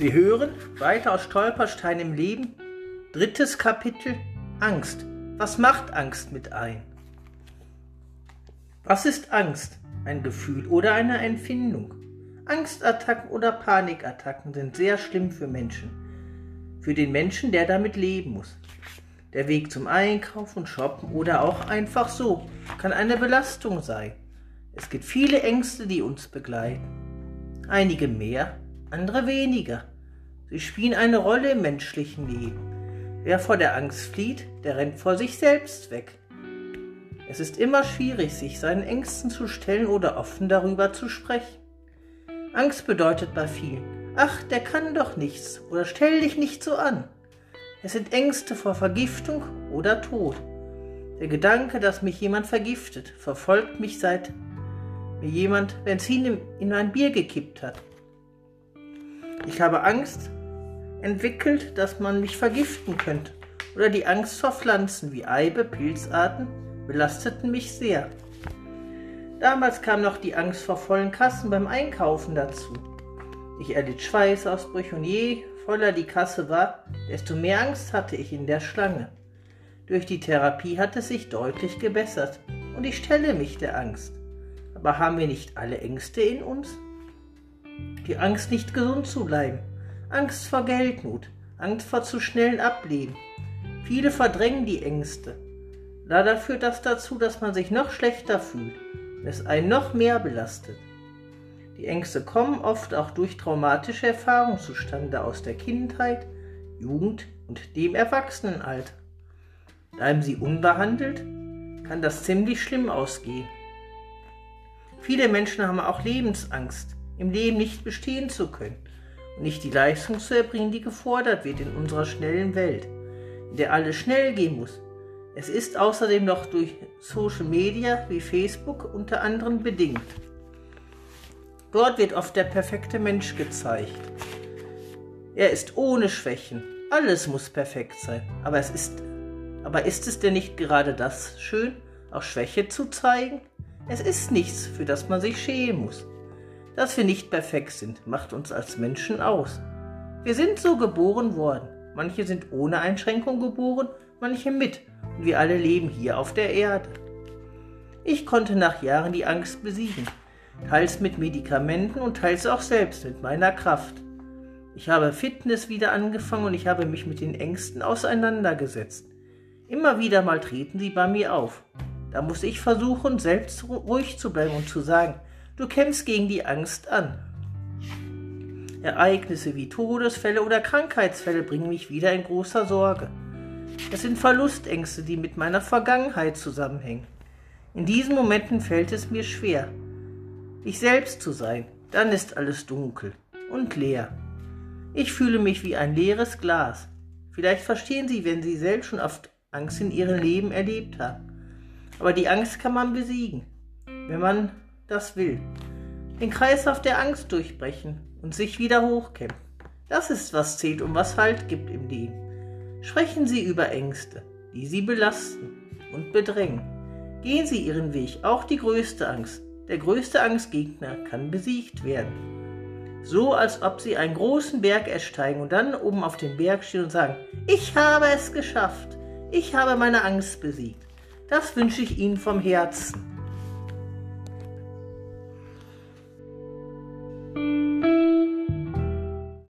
Wir hören weiter aus Stolperstein im Leben, drittes Kapitel Angst. Was macht Angst mit ein? Was ist Angst? Ein Gefühl oder eine Empfindung? Angstattacken oder Panikattacken sind sehr schlimm für Menschen. Für den Menschen, der damit leben muss. Der Weg zum Einkaufen, Shoppen oder auch einfach so kann eine Belastung sein. Es gibt viele Ängste, die uns begleiten. Einige mehr, andere weniger. Sie spielen eine Rolle im menschlichen Leben. Wer vor der Angst flieht, der rennt vor sich selbst weg. Es ist immer schwierig, sich seinen Ängsten zu stellen oder offen darüber zu sprechen. Angst bedeutet bei vielen, ach, der kann doch nichts oder stell dich nicht so an. Es sind Ängste vor Vergiftung oder Tod. Der Gedanke, dass mich jemand vergiftet, verfolgt mich seit mir jemand Benzin in ein Bier gekippt hat. Ich habe Angst entwickelt, dass man mich vergiften könnte. Oder die Angst vor Pflanzen wie Eibe, Pilzarten belasteten mich sehr. Damals kam noch die Angst vor vollen Kassen beim Einkaufen dazu. Ich erlitt Schweißausbrüche und je voller die Kasse war, desto mehr Angst hatte ich in der Schlange. Durch die Therapie hat es sich deutlich gebessert und ich stelle mich der Angst. Aber haben wir nicht alle Ängste in uns? Die Angst, nicht gesund zu bleiben, Angst vor Geldnot, Angst vor zu schnellen Ableben. Viele verdrängen die Ängste. Leider führt das dazu, dass man sich noch schlechter fühlt, es einen noch mehr belastet. Die Ängste kommen oft auch durch traumatische Erfahrungen zustande aus der Kindheit, Jugend und dem Erwachsenenalter. Bleiben sie unbehandelt, kann das ziemlich schlimm ausgehen. Viele Menschen haben auch Lebensangst, im Leben nicht bestehen zu können und nicht die Leistung zu erbringen, die gefordert wird in unserer schnellen Welt, in der alles schnell gehen muss. Es ist außerdem noch durch Social Media wie Facebook unter anderem bedingt. Dort wird oft der perfekte Mensch gezeigt. Er ist ohne Schwächen. Alles muss perfekt sein. Aber es ist, aber ist es denn nicht gerade das schön, auch Schwäche zu zeigen? Es ist nichts, für das man sich schämen muss. Dass wir nicht perfekt sind, macht uns als Menschen aus. Wir sind so geboren worden. Manche sind ohne Einschränkung geboren, manche mit. Und wir alle leben hier auf der Erde. Ich konnte nach Jahren die Angst besiegen, teils mit Medikamenten und teils auch selbst mit meiner Kraft. Ich habe Fitness wieder angefangen und ich habe mich mit den Ängsten auseinandergesetzt. Immer wieder mal treten sie bei mir auf. Da muss ich versuchen, selbst ruhig zu bleiben und zu sagen, du kämpfst gegen die Angst an. Ereignisse wie Todesfälle oder Krankheitsfälle bringen mich wieder in großer Sorge. Es sind Verlustängste, die mit meiner Vergangenheit zusammenhängen. In diesen Momenten fällt es mir schwer, ich selbst zu sein. Dann ist alles dunkel und leer. Ich fühle mich wie ein leeres Glas. Vielleicht verstehen Sie, wenn Sie selbst schon oft Angst in Ihrem Leben erlebt haben. Aber die Angst kann man besiegen, wenn man das will. Den Kreislauf der Angst durchbrechen und sich wieder hochkämpfen. Das ist, was zählt und was Halt gibt im Leben. Sprechen Sie über Ängste, die Sie belasten und bedrängen. Gehen Sie Ihren Weg, auch die größte Angst. Der größte Angstgegner kann besiegt werden. So als ob Sie einen großen Berg ersteigen und dann oben auf dem Berg stehen und sagen, ich habe es geschafft, ich habe meine Angst besiegt. Das wünsche ich Ihnen vom Herzen.